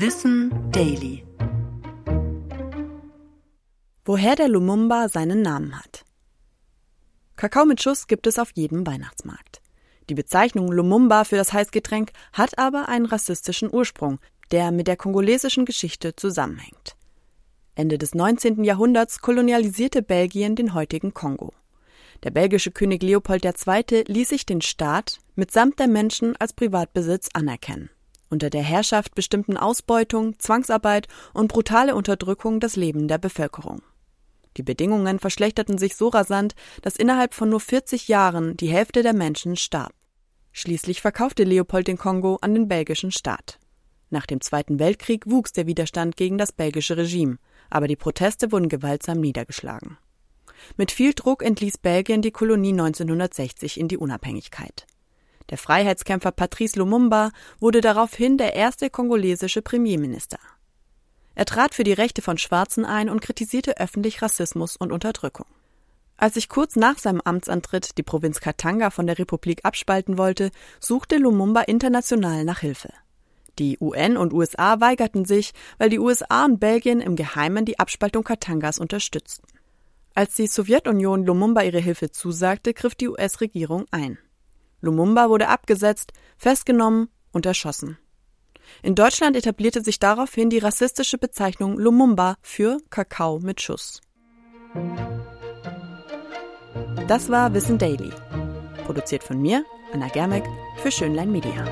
Wissen Daily. Woher der Lumumba seinen Namen hat. Kakao mit Schuss gibt es auf jedem Weihnachtsmarkt. Die Bezeichnung Lumumba für das Heißgetränk hat aber einen rassistischen Ursprung, der mit der kongolesischen Geschichte zusammenhängt. Ende des 19. Jahrhunderts kolonialisierte Belgien den heutigen Kongo. Der belgische König Leopold II. ließ sich den Staat mitsamt der Menschen als Privatbesitz anerkennen. Unter der Herrschaft bestimmten Ausbeutung, Zwangsarbeit und brutale Unterdrückung das Leben der Bevölkerung. Die Bedingungen verschlechterten sich so rasant, dass innerhalb von nur 40 Jahren die Hälfte der Menschen starb. Schließlich verkaufte Leopold den Kongo an den belgischen Staat. Nach dem Zweiten Weltkrieg wuchs der Widerstand gegen das belgische Regime, aber die Proteste wurden gewaltsam niedergeschlagen. Mit viel Druck entließ Belgien die Kolonie 1960 in die Unabhängigkeit. Der Freiheitskämpfer Patrice Lumumba wurde daraufhin der erste kongolesische Premierminister. Er trat für die Rechte von Schwarzen ein und kritisierte öffentlich Rassismus und Unterdrückung. Als sich kurz nach seinem Amtsantritt die Provinz Katanga von der Republik abspalten wollte, suchte Lumumba international nach Hilfe. Die UN und USA weigerten sich, weil die USA und Belgien im Geheimen die Abspaltung Katangas unterstützten. Als die Sowjetunion Lumumba ihre Hilfe zusagte, griff die US-Regierung ein. Lumumba wurde abgesetzt, festgenommen und erschossen. In Deutschland etablierte sich daraufhin die rassistische Bezeichnung Lumumba für Kakao mit Schuss. Das war Wissen Daily. Produziert von mir, Anna Germeck, für Schönlein Media.